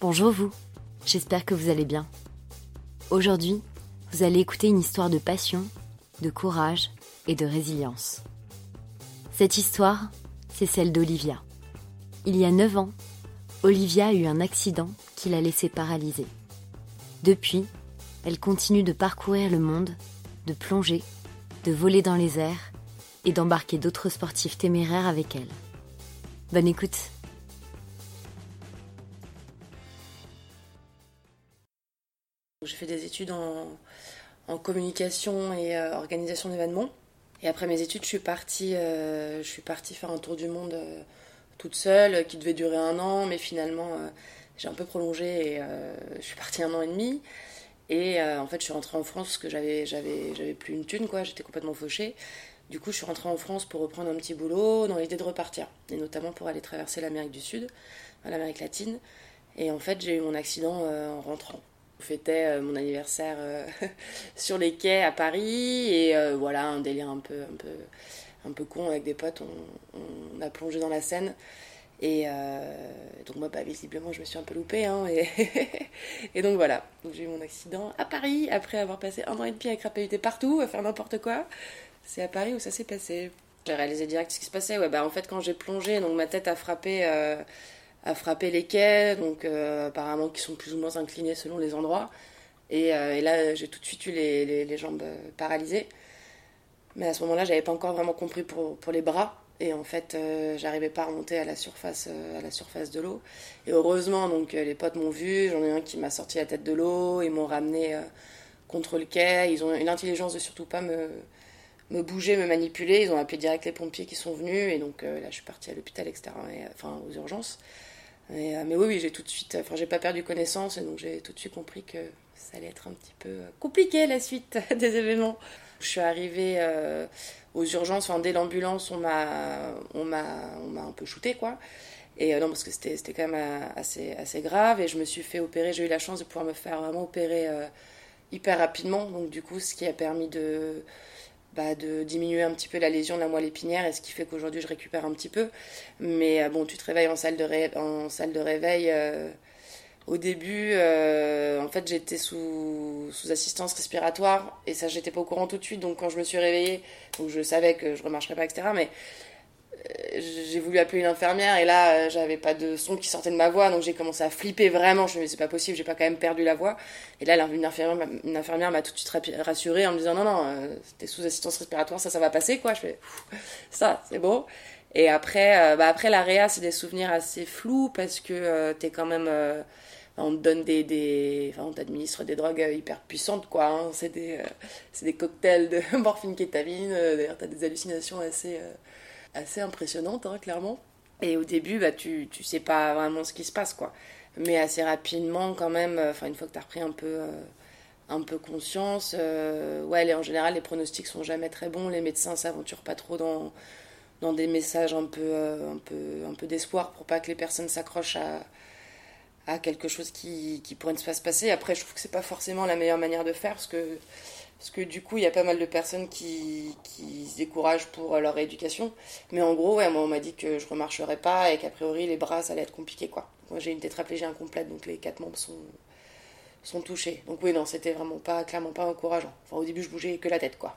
Bonjour vous, j'espère que vous allez bien. Aujourd'hui, vous allez écouter une histoire de passion, de courage et de résilience. Cette histoire, c'est celle d'Olivia. Il y a 9 ans, Olivia a eu un accident qui l'a laissée paralysée. Depuis, elle continue de parcourir le monde, de plonger, de voler dans les airs et d'embarquer d'autres sportifs téméraires avec elle. Bonne écoute fait des études en, communication et euh, organisation d'événements. Et après mes études, je suis partie, euh, faire un tour du monde euh, toute seule, qui devait durer un an, mais finalement j'ai un peu prolongé et je suis partie un an et demi. Et en fait, je suis rentrée en France parce que j'avais plus une thune, quoi. J'étais complètement fauchée. Du coup, je suis rentrée en France pour reprendre un petit boulot dans l'idée de repartir, et notamment pour aller traverser l'Amérique du Sud, l'Amérique latine. Et en fait, j'ai eu mon accident en rentrant. On fêtait euh, mon anniversaire euh, sur les quais à Paris et euh, voilà un délire un peu un peu un peu con avec des potes. On, a plongé dans la Seine et donc moi bah, visiblement je me suis un peu loupée hein, et, et, donc voilà j'ai eu mon accident à Paris après avoir passé un an et demi à crapahuter partout à faire n'importe quoi. C'est à Paris où ça s'est passé. J'ai réalisé direct ce qui se passait. Ouais, bah en fait quand j'ai plongé donc ma tête a frappé à frapper les quais, donc euh, apparemment qui sont plus ou moins inclinés selon les endroits. Et, euh, là, j'ai tout de suite eu les, jambes euh, paralysées. Mais à ce moment-là, j'avais pas encore vraiment compris pour, les bras. Et en fait, j'arrivais pas à remonter à la surface, à la surface de l'eau. Et heureusement, donc les potes m'ont vu. J'en ai un qui m'a sorti la tête de l'eau. Ils m'ont ramené contre le quai. Ils ont eu l'intelligence de surtout pas me bouger, me manipuler. Ils ont appelé direct les pompiers qui sont venus. Et donc là, je suis partie à l'hôpital, etc. enfin, aux urgences. Euh, mais, oui, j'ai tout de suite, enfin, j'ai pas perdu connaissance et donc j'ai tout de suite compris que ça allait être un petit peu euh, compliqué la suite des événements. Je suis arrivée euh, aux urgences, enfin, dès l'ambulance, on m'a, on m'a, on m'a un peu shooté quoi. Et non, parce que c'était, c'était quand même assez, assez grave et je me suis fait opérer. J'ai eu la chance de pouvoir me faire vraiment opérer hyper rapidement, donc du coup, ce qui a permis de bah, de diminuer un petit peu la lésion de la moelle épinière et ce qui fait qu'aujourd'hui je récupère un petit peu. Mais euh, bon, tu te réveilles en salle de, en salle de réveil. Euh, au début, euh, en fait, j'étais sous, sous assistance respiratoire et ça, j'étais pas au courant tout de suite. Donc, quand je me suis réveillée, donc je savais que je remarcherais pas, etc. Mais j'ai voulu appeler une infirmière et là euh, j'avais pas de son qui sortait de ma voix donc j'ai commencé à flipper vraiment. Je me disais c'est pas possible j'ai pas quand même perdu la voix. Et là une infirmière, m'a tout de suite rassurée en me disant non non euh, t'es sous assistance respiratoire ça ça va passer quoi. Je fais ça c'est beau et après euh, bah après la réa c'est des souvenirs assez flous parce que t'es quand même on te donne des, des enfin on t'administre des drogues hyper puissantes quoi hein. c'est des c'est des cocktails de morphine kétamine d'ailleurs t'as des hallucinations assez assez impressionnante, hein, clairement. Et au début, bah, tu, tu sais pas vraiment ce qui se passe, quoi. Mais assez rapidement, quand même, euh, enfin, une fois que tu as repris un peu, euh, un peu conscience, euh, ouais, en général, les pronostics sont jamais très bons. Les médecins s'aventurent pas trop dans, dans des messages un peu, un peu, un peu d'espoir pour pas que les personnes s'accrochent à, à quelque chose qui, qui pourrait ne pas se passer. Après, je trouve que c'est pas forcément la meilleure manière de faire parce que parce que du coup, il y a pas mal de personnes qui, qui se découragent pour leur éducation. Mais en gros, ouais, moi, on m'a dit que je remarcherais pas et qu'a priori, les bras, ça allait être compliqué, quoi. Moi, j'ai une tétraplégie incomplète, donc les quatre membres sont, sont touchés. Donc oui, non, c'était vraiment pas, clairement pas encourageant. Enfin, au début, je bougeais que la tête, quoi.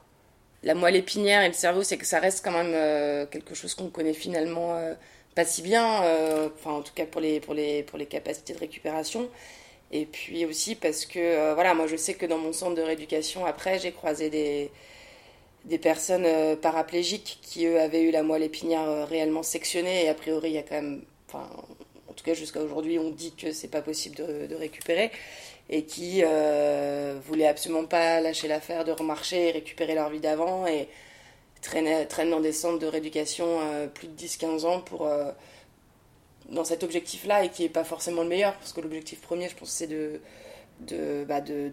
La moelle épinière et le cerveau, c'est que ça reste quand même euh, quelque chose qu'on connaît finalement euh, pas si bien, euh, enfin, en tout cas pour les, pour les, pour les capacités de récupération. Et puis aussi parce que, euh, voilà, moi je sais que dans mon centre de rééducation, après, j'ai croisé des, des personnes euh, paraplégiques qui, eux, avaient eu la moelle épinière euh, réellement sectionnée. Et a priori, il y a quand même, enfin, en tout cas jusqu'à aujourd'hui, on dit que c'est pas possible de, récupérer. Et qui voulaient absolument pas lâcher l'affaire de remarcher et récupérer leur vie d'avant. Et traînent, traînent dans des centres de rééducation plus de 10-15 ans pour dans cet objectif-là et qui n'est pas forcément le meilleur, parce que l'objectif premier, je pense, c'est de, de, bah de,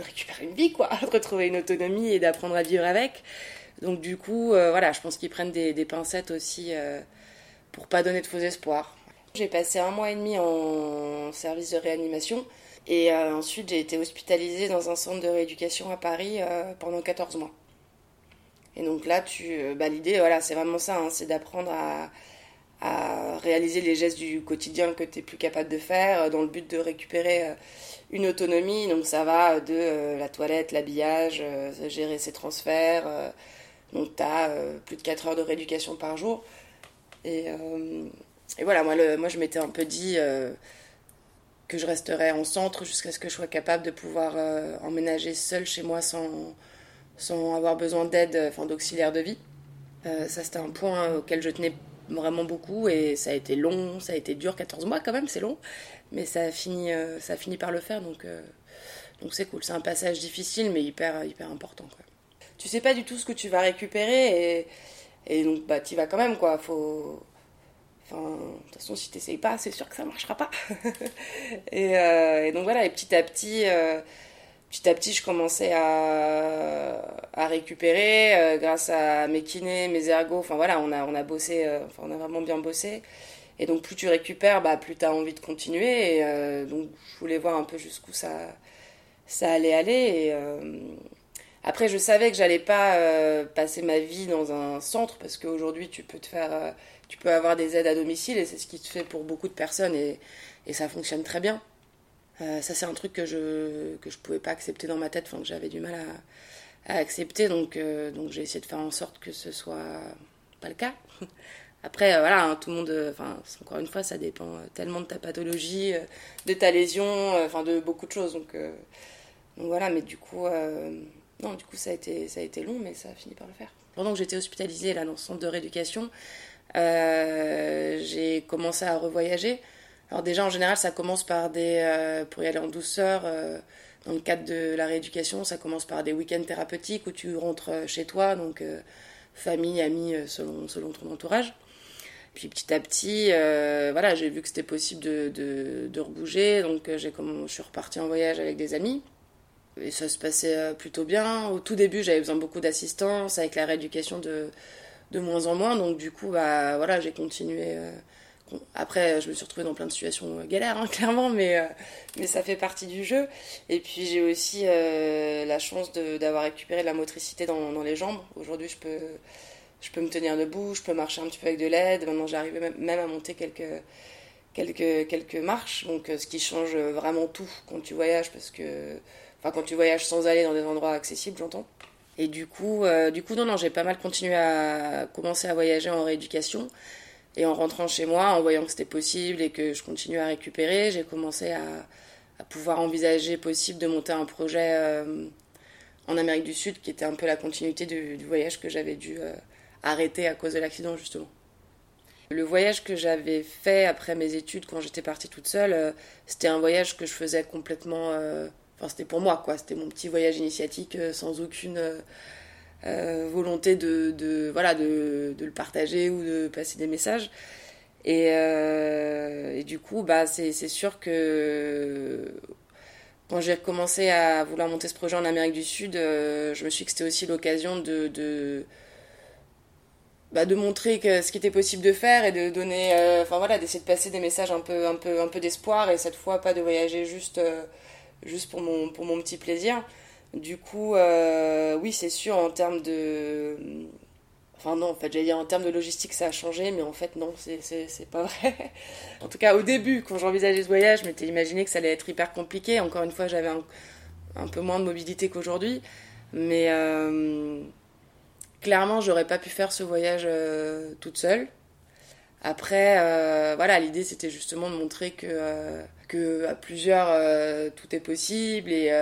récupérer une vie, quoi, de retrouver une autonomie et d'apprendre à vivre avec. Donc du coup, euh, voilà, je pense qu'ils prennent des, des, pincettes aussi euh, pour pas donner de faux espoirs. J'ai passé un mois et demi en service de réanimation et euh, ensuite j'ai été hospitalisée dans un centre de rééducation à Paris euh, pendant 14 mois. Et donc là, tu, bah, l'idée, voilà, c'est vraiment ça, hein, c'est d'apprendre à à réaliser les gestes du quotidien que tu es plus capable de faire dans le but de récupérer une autonomie. Donc ça va de la toilette, l'habillage, gérer ses transferts. donc tu as plus de 4 heures de rééducation par jour. Et, voilà, moi, moi je m'étais un peu dit que je resterais en centre jusqu'à ce que je sois capable de pouvoir euh, emménager seule chez moi sans, sans avoir besoin d'aide, enfin d'auxiliaire de vie. Euh, ça, c'était un point auquel je tenais vraiment beaucoup et ça a été long, ça a été dur, 14 mois quand même, c'est long, mais ça a fini, euh, ça a fini par le faire, donc donc c'est cool. C'est un passage difficile, mais hyper, hyper important. Quoi. Tu sais pas du tout ce que tu vas récupérer et, donc bah, tu vas quand même, quoi. Faut Enfin, de toute façon, si t'essayes pas, c'est sûr que ça marchera pas. Euh, et, donc voilà, et petit à petit, euh, petit à petit, je commençais à, à récupérer euh, grâce à mes kinés, mes ergos. Enfin voilà, on a, on a bossé, enfin, on a vraiment bien bossé. Et donc plus tu récupères, bah, plus tu as envie de continuer. Et donc je voulais voir un peu jusqu'où ça, ça allait aller. Après, je savais que j'allais pas passer ma vie dans un centre parce qu'aujourd'hui, tu peux te faire tu peux avoir des aides à domicile et c'est ce qui se fait pour beaucoup de personnes et, et ça fonctionne très bien. Euh, ça, c'est un truc que je que je pouvais pas accepter dans ma tête, enfin, que j'avais du mal à, accepter. Donc, euh, donc j'ai essayé de faire en sorte que ce soit pas le cas. Après, euh, voilà, hein, tout le monde, enfin, encore une fois, ça dépend tellement de ta pathologie, de ta lésion, enfin, de beaucoup de choses. Donc, donc voilà, mais du coup, non, du coup, ça a, été, ça a été long, mais ça a fini par le faire. Pendant que j'étais hospitalisée là, dans le centre de rééducation, j'ai commencé à revoyager. Alors déjà, en général, ça commence par des... Euh, pour y aller en douceur, euh, dans le cadre de la rééducation, ça commence par des week-ends thérapeutiques où tu rentres chez toi, donc famille, amis, selon, selon ton entourage. Puis petit à petit, voilà, j'ai vu que c'était possible de, de, de, rebouger, donc j'ai je suis repartie en voyage avec des amis. Et ça se passait plutôt bien. Au tout début, j'avais besoin beaucoup d'assistance avec la rééducation de, de moins en moins. Donc du coup, bah voilà, j'ai continué. Euh, après, je me suis retrouvée dans plein de situations euh, galères, hein, clairement, mais, euh, mais ça fait partie du jeu. Et puis j'ai aussi la chance d'avoir récupéré la motricité dans, les jambes. Aujourd'hui, je peux, je peux me tenir debout, je peux marcher un petit peu avec de l'aide. Maintenant, j'arrive même à monter quelques, quelques, quelques marches. Donc, ce qui change vraiment tout quand tu voyages, parce que, enfin, quand tu voyages sans aller dans des endroits accessibles, j'entends. Et du coup, euh, du coup, non, non, j'ai pas mal continué à commencer à voyager en rééducation. Et en rentrant chez moi, en voyant que c'était possible et que je continuais à récupérer, j'ai commencé à, pouvoir envisager possible de monter un projet euh, en Amérique du Sud qui était un peu la continuité du, voyage que j'avais dû euh, arrêter à cause de l'accident, justement. Le voyage que j'avais fait après mes études quand j'étais partie toute seule, c'était un voyage que je faisais complètement Enfin, c'était pour moi, quoi. C'était mon petit voyage initiatique euh, sans aucune euh, euh, volonté de, voilà, de, de, le partager ou de passer des messages. Et, et du coup, bah, c'est sûr que quand j'ai commencé à vouloir monter ce projet en Amérique du Sud, je me suis dit que c'était aussi l'occasion de, de, bah, de montrer que ce qui était possible de faire et de donner, enfin voilà, d'essayer de passer des messages un peu, un peu, un peu d'espoir et cette fois pas de voyager juste juste pour mon, pour mon petit plaisir. Du coup, euh, oui, c'est sûr, en termes de. Enfin, non, en fait, j'allais dire en termes de logistique, ça a changé, mais en fait, non, c'est pas vrai. en tout cas, au début, quand j'envisageais ce voyage, je m'étais imaginé que ça allait être hyper compliqué. Encore une fois, j'avais un, peu moins de mobilité qu'aujourd'hui. Mais euh, clairement, j'aurais pas pu faire ce voyage euh, toute seule. Après, euh, voilà, l'idée c'était justement de montrer que, euh, que à plusieurs euh, tout est possible et,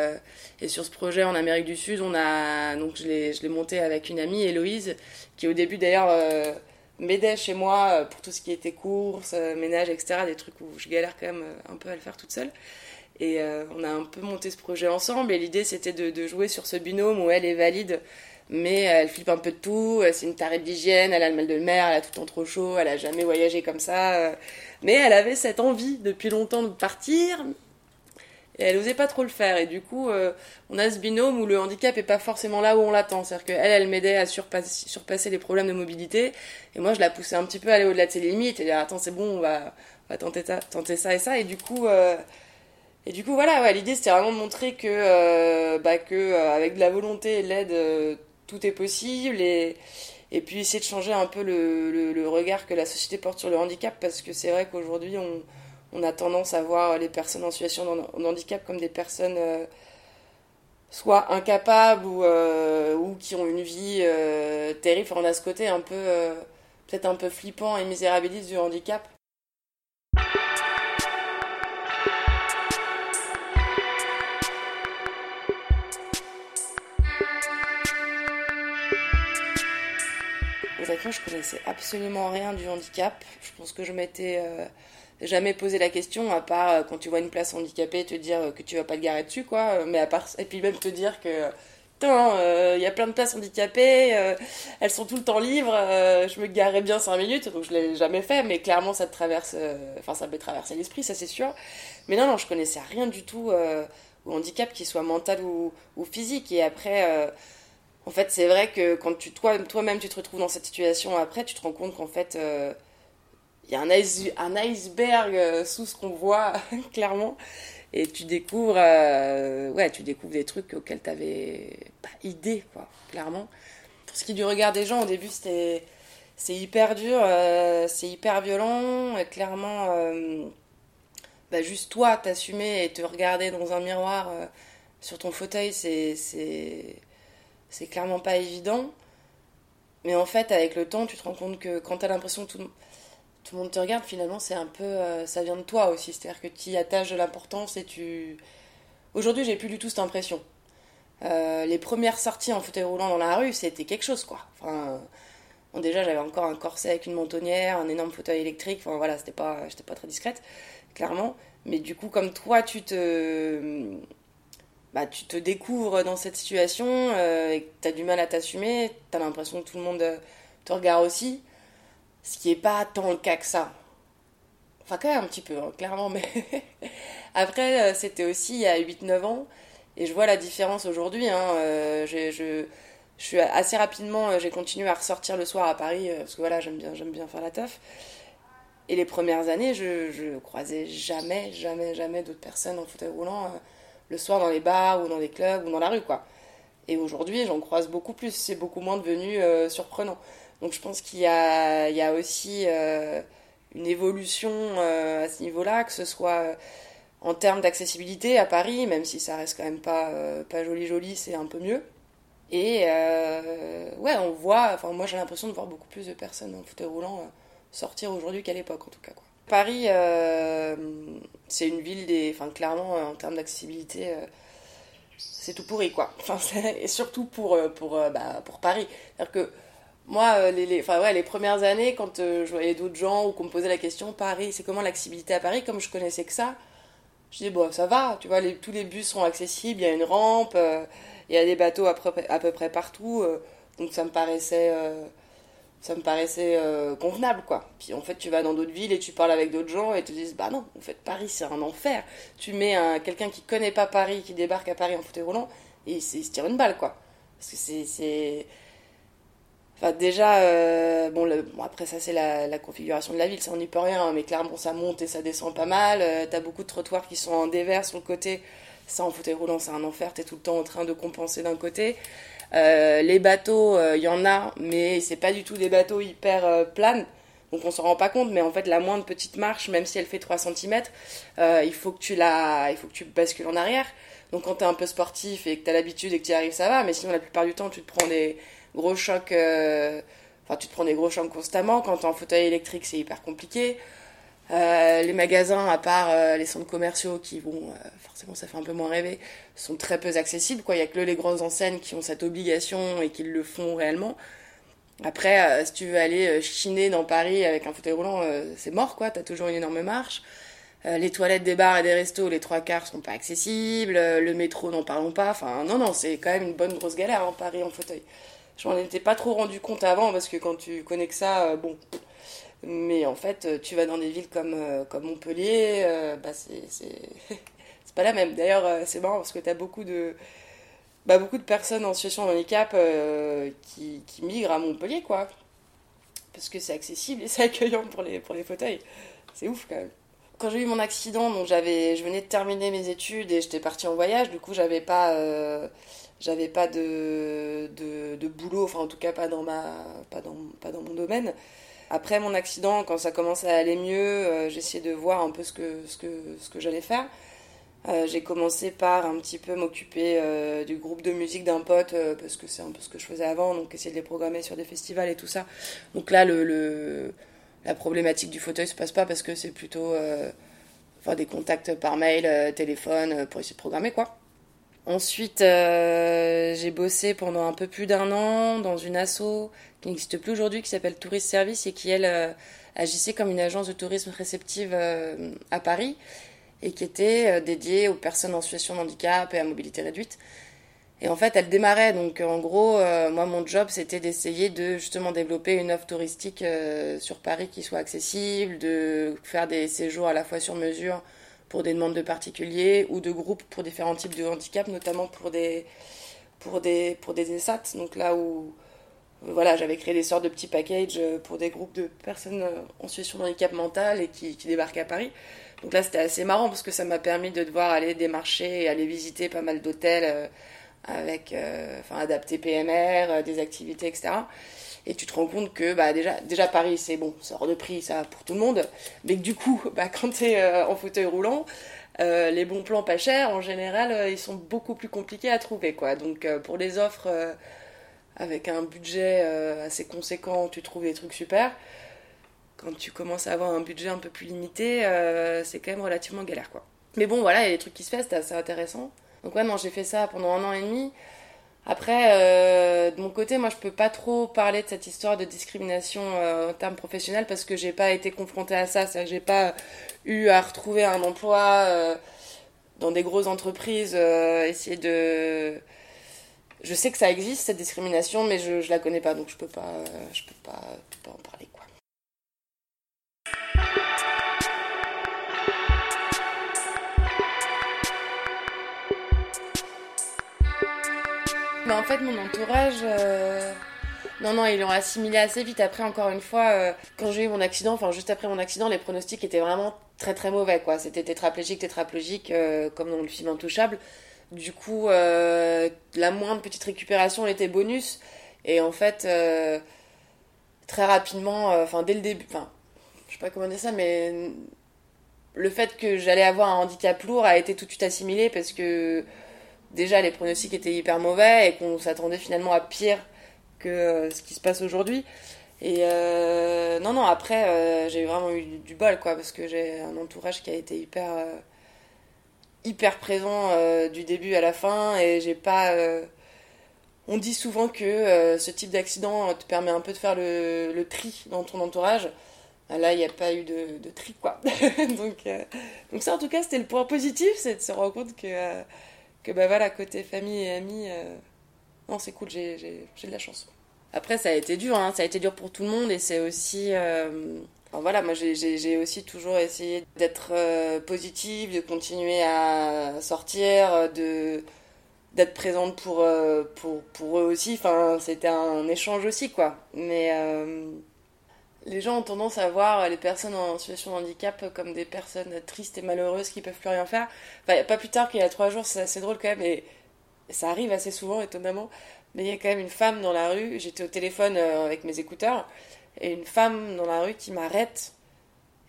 et, sur ce projet en Amérique du Sud, on a donc je l'ai monté avec une amie, Héloïse, qui au début d'ailleurs m'aidait chez moi pour tout ce qui était courses, ménage, etc. Des trucs où je galère quand même un peu à le faire toute seule. Et on a un peu monté ce projet ensemble et l'idée c'était de, de, jouer sur ce binôme où elle est valide mais elle flippe un peu de tout, euh, c'est une tarée d'hygiène, elle a le mal de mer, elle a tout le temps trop chaud, elle a jamais voyagé comme ça, euh. mais elle avait cette envie depuis longtemps de partir, et elle osait pas trop le faire, et du coup, euh, on a ce binôme où le handicap est pas forcément là où on l'attend, c'est-à-dire qu'elle, elle, m'aidait à surpasser, les problèmes de mobilité, et moi je la poussais un petit peu à aller au-delà de ses limites, et dire attends c'est bon, on va, tenter, ça, tenter ça et ça, et du coup... Et du coup, voilà, l'idée c'était vraiment de montrer que, bah, que avec de la volonté et de l'aide, tout est possible et, puis essayer de changer un peu le, regard que la société porte sur le handicap, parce que c'est vrai qu'aujourd'hui, on, a tendance à voir les personnes en situation de handicap comme des personnes euh, soit incapables ou, euh, ou qui ont une vie euh, terrible. on a ce côté un peu, peut-être un peu flippant et misérabiliste du handicap. Je connaissais absolument rien du handicap. Je pense que je m'étais euh, jamais posé la question, à part euh, quand tu vois une place handicapée, te dire que tu vas pas te garer dessus, quoi. Mais à part, et puis même te dire que, il y a plein de places handicapées, euh, elles sont tout le temps libres, je me garerais bien 5 minutes, donc je l'ai jamais fait, mais clairement ça te traverse, enfin ça peut traverser l'esprit, ça c'est sûr. Mais non, non, je connaissais rien du tout au handicap, qu'il soit mental ou, physique. Et après en fait, c'est vrai que quand tu toi, toi-même tu te retrouves dans cette situation après, tu te rends compte qu'en fait, il euh, y a un, iceberg euh, sous ce qu'on voit clairement, et tu découvres, euh, ouais, tu découvres des trucs auxquels tu n'avais pas idée, quoi, clairement. Pour ce qui est du regard des gens, au début, c'était c'est hyper dur, c'est hyper violent, clairement, bah, juste toi, t'assumer et te regarder dans un miroir sur ton fauteuil, c'est c'est clairement pas évident. Mais en fait, avec le temps, tu te rends compte que quand tu as l'impression que tout, tout, le monde te regarde, finalement, c'est un peu. Euh, ça vient de toi aussi. C'est-à-dire que tu y attaches de l'importance et tu. Aujourd'hui, j'ai plus du tout cette impression. Euh, les premières sorties en fauteuil roulant dans la rue, c'était quelque chose, quoi. Enfin. Bon, déjà, j'avais encore un corset avec une mentonnière, un énorme fauteuil électrique. Enfin, voilà, c'était pas, j'étais pas très discrète, clairement. Mais du coup, comme toi, tu te bah, tu te découvres dans cette situation euh, et que tu as du mal à t'assumer, tu as l'impression que tout le monde euh, te regarde aussi, ce qui n'est pas tant le cas que ça. Enfin, quand même un petit peu, hein, clairement, mais après, euh, c'était aussi il y a 8-9 ans, et je vois la différence aujourd'hui. Hein, je, je, suis assez rapidement, j'ai continué à ressortir le soir à Paris, parce que voilà, j'aime bien, j'aime bien faire la teuf. Et les premières années, je, je croisais jamais, jamais, jamais d'autres personnes en fauteuil roulant le soir dans les bars ou dans les clubs ou dans la rue, quoi. Et aujourd'hui, j'en croise beaucoup plus. C'est beaucoup moins devenu euh, surprenant. Donc je pense qu'il y a, aussi euh, une évolution euh, à ce niveau-là, que ce soit en termes d'accessibilité à Paris, même si ça reste quand même pas, pas joli joli, c'est un peu mieux. Et ouais, on voit, enfin moi j'ai l'impression de voir beaucoup plus de personnes en fauteuil roulant sortir aujourd'hui qu'à l'époque en tout cas. Paris, euh, c'est une ville des. Enfin, clairement, euh, en termes d'accessibilité, euh, c'est tout pourri, quoi. Enfin, et surtout pour, pour, bah, pour Paris. C'est-à-dire que moi, les, enfin, ouais, les premières années, quand je voyais d'autres gens ou qu'on me posait la question, Paris, c'est comment l'accessibilité à Paris Comme je connaissais que ça, je dis, bon, ça va, tu vois, tous les bus sont accessibles, il y a une rampe, il y a des bateaux à à peu près partout, donc ça me paraissait ça me paraissait euh, convenable quoi. Puis en fait tu vas dans d'autres villes et tu parles avec d'autres gens et te disent bah non en fait Paris c'est un enfer. Tu mets un, quelqu'un qui connaît pas Paris qui débarque à Paris en fauteuil roulant et il, se tire une balle quoi. Parce que c'est Enfin, déjà, euh, bon, après ça c'est la, configuration de la ville, ça on n'y peut rien, hein, mais clairement ça monte et ça descend pas mal. Euh, t'as beaucoup de trottoirs qui sont en dévers sur le côté, ça en fauteuil roulant c'est un enfer, t'es tout le temps en train de compenser d'un côté. Euh, les bateaux, il euh, y en a, mais c'est pas du tout des bateaux hyper euh, planes. Donc on s'en rend pas compte, mais en fait la moindre petite marche, même si elle fait 3 cm, il faut que tu la, il faut que tu bascules en arrière. Donc quand tu es un peu sportif et que tu as l'habitude et que tu arrives, ça va. Mais sinon la plupart du temps, tu te prends des gros chocs. Enfin, tu te prends des gros chocs constamment. Quand tu es en fauteuil électrique, c'est hyper compliqué. Euh, les magasins, à part euh, les centres commerciaux qui vont, euh, forcément ça fait un peu moins rêver, sont très peu accessibles. Il n'y a que les grandes enseignes qui ont cette obligation et qui le font réellement. Après, si tu veux aller chiner dans Paris avec un fauteuil roulant, c'est mort, quoi. Tu as toujours une énorme marche. les toilettes des bars et des restos, les trois quarts sont pas accessibles. le métro, n'en parlons pas. Enfin, non, non, c'est quand même une bonne grosse galère en hein, Paris en fauteuil. Je m'en étais pas trop rendu compte avant parce que quand tu connais que ça, bon mais en fait, euh, tu vas dans des villes comme, euh, comme Montpellier, euh, bah c'est pas la même. D'ailleurs, c'est marrant parce que tu as beaucoup de, bah, beaucoup de personnes en situation de handicap qui, qui, migrent à Montpellier, quoi. Parce que c'est accessible et c'est accueillant pour les, pour les fauteuils. C'est ouf quand même. quand j'ai eu mon accident, donc j'avais, je venais de terminer mes études et j'étais partie en voyage. Du coup, j'avais pas, j'avais pas de, de, de, boulot, enfin en tout cas pas dans ma, pas dans, pas dans mon domaine. Après mon accident, quand ça commençait à aller mieux, j'essayais de voir un peu ce que, ce que, ce que j'allais faire. Euh, j'ai commencé par un petit peu m'occuper euh, du groupe de musique d'un pote, euh, parce que c'est un peu ce que je faisais avant, donc essayer de les programmer sur des festivals et tout ça. Donc là, la problématique du fauteuil se passe pas parce que c'est plutôt enfin, des contacts par mail, téléphone, pour essayer de programmer quoi. Ensuite, j'ai bossé pendant un peu plus d'un an dans une asso qui n'existe plus aujourd'hui, qui s'appelle Tourist Service et qui, elle, agissait comme une agence de tourisme réceptive à Paris et qui était euh, dédiée aux personnes en situation de handicap et à mobilité réduite. Et en fait, elle démarrait. Donc, en gros, euh, moi, mon job, c'était d'essayer de justement développer une offre touristique euh, sur Paris qui soit accessible, de faire des séjours à la fois sur mesure pour des demandes de particuliers ou de groupes pour différents types de handicap, notamment pour des, pour des, pour des ESAT. Donc là où voilà, j'avais créé des sortes de petits packages pour des groupes de personnes en situation de handicap mental et qui, débarquaient à Paris. Donc là, c'était assez marrant parce que ça m'a permis de devoir aller démarcher et aller visiter pas mal d'hôtels euh, avec, euh, enfin, adapter PMR, euh, des activités, etc. Et tu te rends compte que bah, déjà, Paris, c'est bon, c'est hors de prix, ça pour tout le monde. Mais que du coup, bah, quand tu es en fauteuil roulant, les bons plans pas chers, en général, ils sont beaucoup plus compliqués à trouver. Quoi. Donc pour les offres avec un budget assez conséquent, tu trouves des trucs super quand tu commences à avoir un budget un peu plus limité, euh, c'est quand même relativement galère quoi. Mais bon, voilà, il y a des trucs qui se font, c'est assez intéressant. Donc ouais, non, j'ai fait ça pendant un an et demi. Après, euh, de mon côté, moi, je peux pas trop parler de cette histoire de discrimination euh, en termes professionnels parce que j'ai pas été confrontée à ça. C'est-à-dire que j'ai pas eu à retrouver un emploi dans des grosses entreprises, essayer de... Je sais que ça existe, cette discrimination, mais je, je la connais pas, donc je peux pas, je peux pas, peux pas en parler. Mais en fait, mon entourage. Euh, non, non, ils l'ont assimilé assez vite. Après, encore une fois, euh, quand j'ai eu mon accident, enfin juste après mon accident, les pronostics étaient vraiment très très mauvais. quoi. C'était tétraplégique, tétraplégique, euh, comme dans le film Intouchable. Du coup, la moindre petite récupération était bonus. Et en fait, très rapidement, enfin dès le début, enfin, je sais pas comment dire ça, mais le fait que j'allais avoir un handicap lourd a été tout de suite assimilé parce que déjà les pronostics étaient hyper mauvais et qu'on s'attendait finalement à pire que euh, ce qui se passe aujourd'hui. Et euh, non, non, après, euh, j'ai vraiment eu du bol, quoi, parce que j'ai un entourage qui a été hyper, hyper présent du début à la fin, et j'ai pas. on dit souvent que ce type d'accident te permet un peu de faire le, tri dans ton entourage. Là, il n'y a pas eu de, de tri, quoi. donc, donc, ça, en tout cas, c'était le point positif, c'est de se rendre compte que que bah voilà, côté famille et amis, euh, non, c'est cool, j'ai de la chance. Après, ça a été dur, hein, ça a été dur pour tout le monde et c'est aussi. Euh, voilà, moi j'ai aussi toujours essayé d'être euh, positive, de continuer à sortir, de d'être présente pour, pour, pour eux aussi. Enfin, c'était un échange aussi, quoi. Mais les gens ont tendance à voir les personnes en situation de handicap comme des personnes tristes et malheureuses qui peuvent plus rien faire. Enfin, pas plus tard qu'il y a trois jours, c'est assez drôle quand même, et ça arrive assez souvent, étonnamment. Mais il y a quand même une femme dans la rue, j'étais au téléphone euh, avec mes écouteurs, et une femme dans la rue qui m'arrête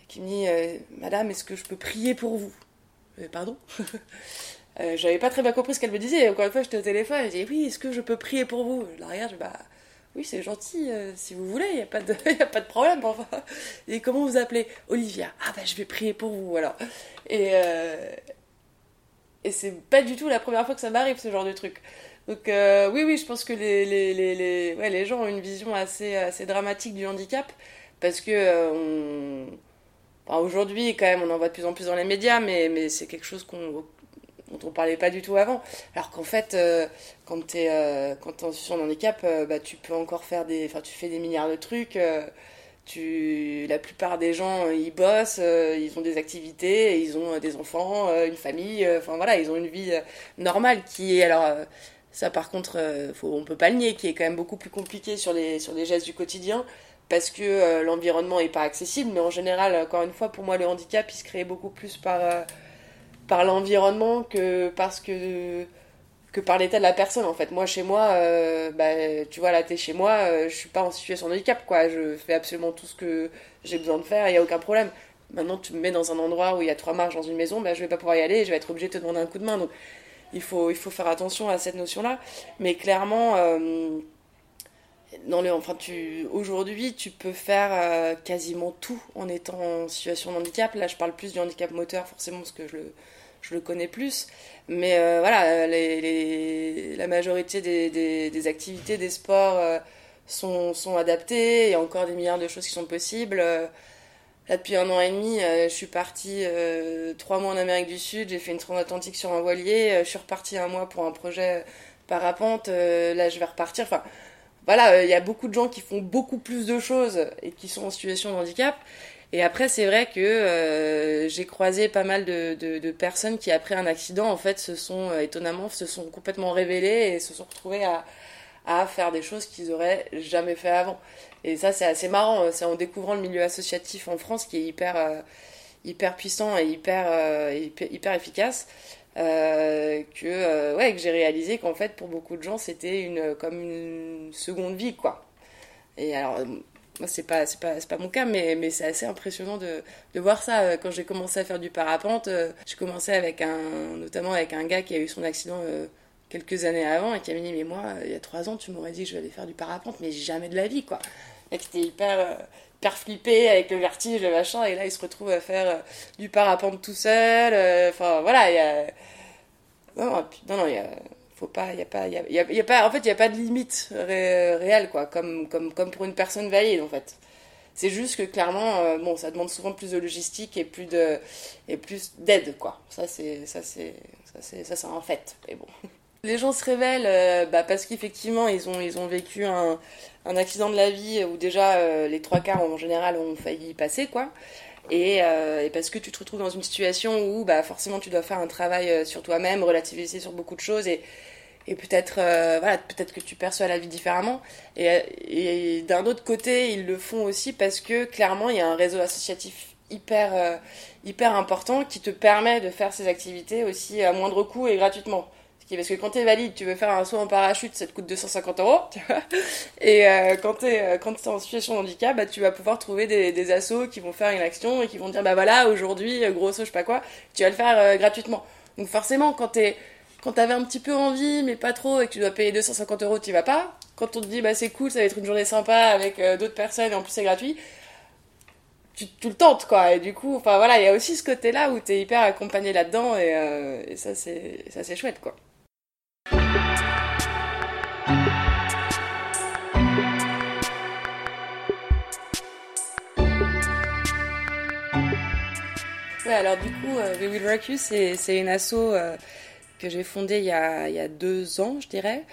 et qui me dit euh, Madame, est-ce que je peux prier pour vous? Euh, Pardon? J'avais pas très bien compris ce qu'elle me disait. Encore une fois, j'étais au téléphone, elle dit Oui, est-ce que je peux prier pour vous? Je regarde, je dis Bah oui, c'est gentil, euh, si vous voulez, il n'y a, pas de, a pas de problème. Et comment vous appelez? Olivia. Ah bah je vais prier pour vous, voilà. Et, euh, et c'est pas du tout la première fois que ça m'arrive, ce genre de truc. Donc euh, oui, oui, je pense que les, les, gens ont une vision assez, dramatique du handicap, parce que enfin, aujourd'hui, quand même, on en voit de plus en plus dans les médias, mais, mais c'est quelque chose qu'on dont on parlait pas du tout avant. Alors qu'en fait, euh, quand tu es, euh, en situation de handicap, euh, bah, tu peux encore faire des. Enfin, tu fais des milliards de trucs. tu, la plupart des gens, ils bossent, ils ont des activités, ils ont des enfants, une famille. Enfin voilà, ils ont une vie normale qui est. Alors, ça par contre, faut, on peut pas le nier, qui est quand même beaucoup plus compliqué sur les, sur les gestes du quotidien. parce que l'environnement n'est pas accessible, mais en général, encore une fois, pour moi, le handicap, il se crée beaucoup plus par, par l'environnement que parce que par l'état de la personne en fait. Moi chez moi, euh, bah, tu vois là t'es chez moi, euh, je suis pas en situation de handicap quoi. Je fais absolument tout ce que j'ai besoin de faire, il y a aucun problème. Maintenant tu me mets dans un endroit où il y a trois marches dans une maison, bah, je vais pas pouvoir y aller, je vais être obligée de te demander un coup de main. Donc il faut, faire attention à cette notion là. Mais clairement, euh, tu, aujourd'hui tu peux faire quasiment tout en étant en situation de handicap. Là je parle plus du handicap moteur forcément parce que je le je le connais plus. Mais euh, voilà, la majorité des, activités, des sports euh, sont, adaptés. Il y a encore des milliards de choses qui sont possibles. Euh, là, depuis un an et demi, je suis partie trois mois en Amérique du Sud. J'ai fait une transatlantique sur un voilier. je suis repartie un mois pour un projet parapente. là, je vais repartir. Enfin, voilà, il y a beaucoup de gens qui font beaucoup plus de choses et qui sont en situation de handicap. Et après, c'est vrai que euh, j'ai croisé pas mal de, personnes qui, après un accident, en fait, se sont euh, étonnamment, se sont complètement révélées et se sont retrouvées à, faire des choses qu'ils auraient jamais fait avant. Et ça, c'est assez marrant. C'est en découvrant le milieu associatif en France qui est hyper, euh, hyper puissant et hyper, hyper, efficace. que ouais que j'ai réalisé qu'en fait pour beaucoup de gens c'était une comme une seconde vie quoi et alors c'est pas c'est pas pas mon cas mais mais c'est assez impressionnant de, de voir ça. Euh, quand j'ai commencé à faire du parapente euh, j'ai commencé avec un notamment avec un gars qui a eu son accident euh, quelques années avant et qui m'a dit mais moi il y a trois ans tu m'aurais dit que je vais aller faire du parapente mais jamais de la vie quoi. Et qui était hyper hyper flippé avec le vertige le machin et là il se retrouve à faire du parapente tout seul enfin voilà il y a non non non il y a faut pas il y a pas y pas en fait y a pas de limite réelle quoi comme comme comme pour une personne valide en fait. C'est juste que clairement euh, bon ça demande souvent plus de logistique et plus de et plus d'aide quoi. Ça c'est ça c'est ça c'est ça c'est un fait mais bon. Les gens se révèlent euh, bah, parce qu'effectivement ils ont ils ont vécu un, un accident de la vie où déjà euh, les trois quarts en général ont failli passer quoi et, et, parce que tu te retrouves dans une situation où bah, forcément tu dois faire un travail sur toi-même, relativiser sur beaucoup de choses et, et peut-être euh, voilà peut-être que tu perçois la vie différemment. Et, et d'un autre côté ils le font aussi parce que clairement il y a un réseau associatif hyper euh, hyper important qui te permet de faire ces activités aussi à moindre coût et gratuitement parce que quand tu es valide, tu veux faire un saut en parachute, ça te coûte 250 euros, tu vois. Et euh, quand tu es, quand es en situation de handicap, bah, tu vas pouvoir trouver des, des assos qui vont faire une action et qui vont dire, bah voilà, aujourd'hui, gros saut, je sais pas quoi, tu vas le faire gratuitement. Donc forcément, quand tu es quand t'avais un petit peu envie, mais pas trop, et que tu dois payer 250 euros, tu vas pas. Quand on te dit, bah c'est cool, ça va être une journée sympa avec euh, d'autres personnes, et en plus c'est gratuit, tu, le tentes, quoi. Et du coup, enfin voilà, il y a aussi ce côté-là où t'es hyper accompagné là-dedans, et, euh, et ça c'est chouette, quoi. Ouais, alors du coup, euh, The Will Rock You, c'est une asso que j'ai fondé il y, a, il y a deux ans, je dirais.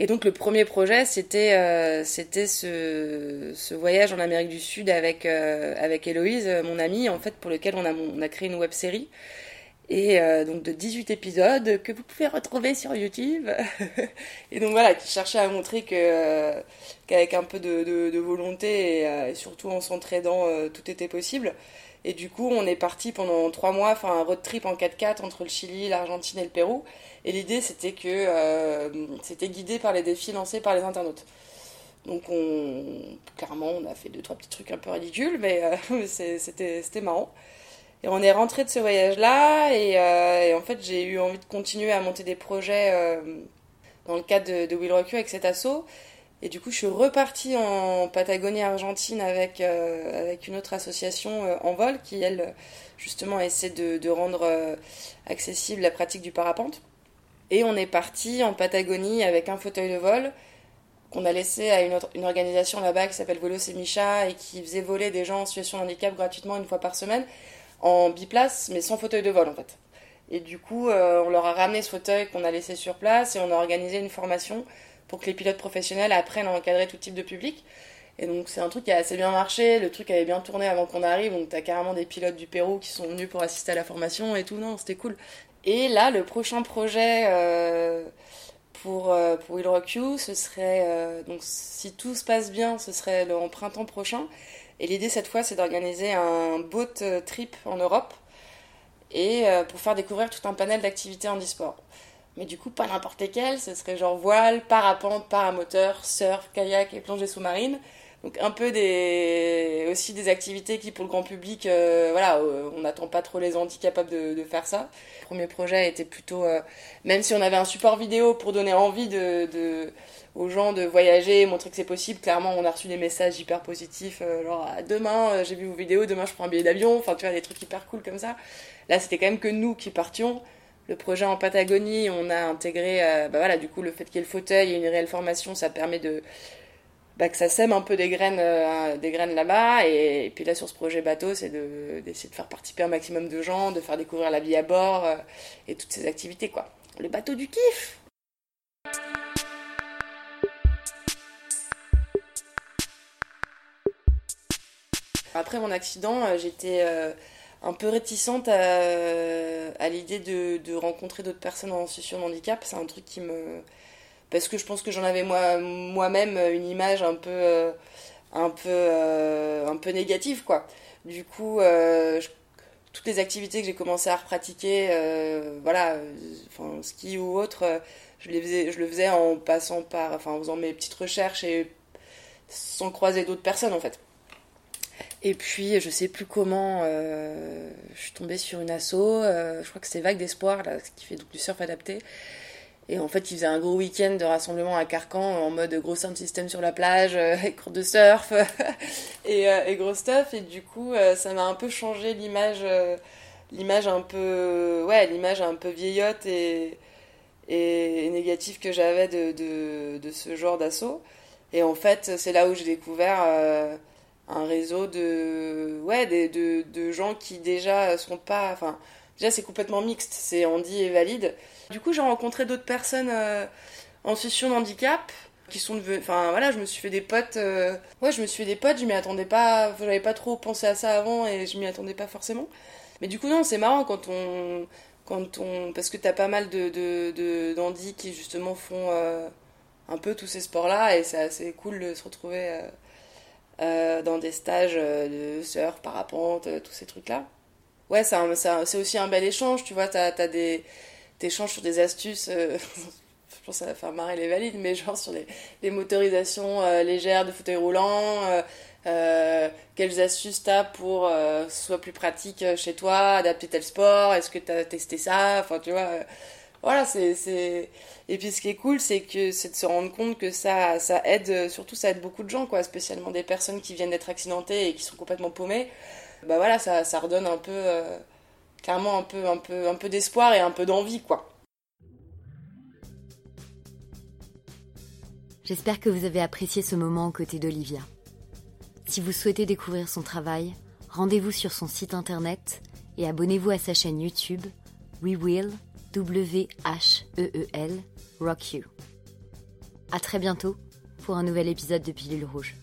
Et donc le premier projet, c'était euh, ce, voyage en Amérique du Sud avec euh, avec Héloïse, mon amie, en fait, pour lequel on a on a créé une web série. Et euh, donc de 18 épisodes que vous pouvez retrouver sur YouTube. et donc voilà, qui cherchait à montrer que qu'avec un peu de volonté et, et, surtout en s'entraidant, tout était possible. Et du coup, on est parti pendant trois mois faire un road trip en 4x4 entre le Chili, l'Argentine et le Pérou. Et l'idée, c'était que euh, c'était guidé par les défis lancés par les internautes. Donc, on, clairement, on a fait deux, trois petits trucs un peu ridicules, mais euh, c'était marrant. Et on est rentré de ce voyage-là, et, euh, et, en fait, j'ai eu envie de continuer à monter des projets euh, dans le cadre de, de Will Rock avec cet assaut. Et du coup, je suis repartie en Patagonie argentine avec, euh, avec une autre association euh, en vol qui, elle, justement, essaie de, rendre euh, accessible la pratique du parapente. Et on est parti en Patagonie avec un fauteuil de vol qu'on a laissé à une, une organisation là-bas qui s'appelle Volo Micha et qui faisait voler des gens en situation de handicap gratuitement une fois par semaine en biplace, mais sans fauteuil de vol en fait. Et du coup, on leur a ramené ce fauteuil qu'on a laissé sur place et on a organisé une formation pour que les pilotes professionnels apprennent à encadrer tout type de public. Et donc c'est un truc qui a assez bien marché, le truc avait bien tourné avant qu'on arrive, donc t'as carrément des pilotes du Pérou qui sont venus pour assister à la formation et tout, non, c'était cool. Et là, le prochain projet euh, pour, pour Will Rock You, ce serait, donc si tout se passe bien, ce serait en printemps prochain. Et l'idée cette fois, c'est d'organiser un boat trip en Europe et pour faire découvrir tout un panel d'activités en e-sport. Mais du coup, pas n'importe lesquelles, ce serait genre voile, parapente, paramoteur, surf, kayak et plongée sous-marine. Donc un peu des aussi des activités qui pour le grand public, euh, voilà, euh, on n'attend pas trop les handicaps capables de, faire ça. Le premier projet était plutôt, euh, même si on avait un support vidéo pour donner envie de, aux gens de voyager, montrer que c'est possible. Clairement, on a reçu des messages hyper positifs, genre ah, demain j'ai vu vos vidéos, demain je prends un billet d'avion. Enfin tu vois des trucs hyper cool comme ça. Là c'était quand même que nous qui partions le projet en Patagonie, on a intégré, bah voilà, du coup, le fait qu'il y ait le fauteuil et une réelle formation, ça permet de, bah, que ça sème un peu des graines, euh, des graines là-bas. Et, puis là, sur ce projet bateau, c'est d'essayer de, faire participer un maximum de gens, de faire découvrir la vie à bord euh, et toutes ces activités, quoi. Le bateau du kiff Après mon accident, euh, j'étais un peu réticente à, l'idée de, rencontrer d'autres personnes en situation de handicap. C'est un truc qui me parce que je pense que j'en avais moi moi-même une image un peu euh, un peu euh, un peu négative quoi du coup euh, toutes les activités que j'ai commencé à repratiquer voilà ski ou autre je les faisais je le faisais en passant par enfin en faisant mes petites recherches et sans croiser d'autres personnes en fait et puis, je sais plus comment, je suis tombée sur une asso, je crois que c'était Vague d'Espoir, là, qui fait donc du surf adapté. Et en fait, ils faisaient un gros week-end de rassemblement à Carcan en mode gros sound system sur la plage, euh, cours de surf et, euh, et, gros stuff. Et du coup, euh, ça m'a un peu changé l'image, l'image un peu, ouais, l'image un peu vieillotte et, négative que j'avais de, de, ce genre d'assaut. Et en fait, c'est là où j'ai découvert un réseau de, ouais, de, de, de gens qui déjà sont pas, enfin, déjà c'est complètement mixte, c'est Andy et Valide du coup, j'ai rencontré d'autres personnes euh, en situation de handicap qui sont. Enfin, voilà, je me suis fait des potes. Euh, ouais, je me suis fait des potes, je m'y attendais pas. J'avais pas trop pensé à ça avant et je m'y attendais pas forcément. Mais du coup, non, c'est marrant quand on. Quand on... Parce que t'as pas mal de, de, qui justement font euh, un peu tous ces sports-là et c'est assez cool de se retrouver dans des stages de surf, parapente, tous ces trucs-là. Ouais, c'est aussi un bel échange, tu vois, t'as as des t'échanges sur des astuces. Euh, je pense que ça va faire marrer les valides, mais genre sur les, motorisations euh, légères de fauteuil roulant. Euh, quelles astuces t'as pour que ce soit plus pratique chez toi, adapter tel sport, est-ce que t'as testé ça, enfin tu vois, voilà, c'est, Et puis ce qui est cool, c'est que c'est de se rendre compte que ça, ça aide, surtout ça aide beaucoup de gens, quoi, spécialement des personnes qui viennent d'être accidentées et qui sont complètement paumées. Bah voilà, ça, ça redonne un peu clairement un peu, un peu, un peu d'espoir et un peu d'envie, quoi. J'espère que vous avez apprécié ce moment aux côtés d'Olivia. Si vous souhaitez découvrir son travail, rendez-vous sur son site internet et abonnez-vous à sa chaîne YouTube We Will W-H-E-E-L Rock You. À très bientôt pour un nouvel épisode de Pilule Rouge.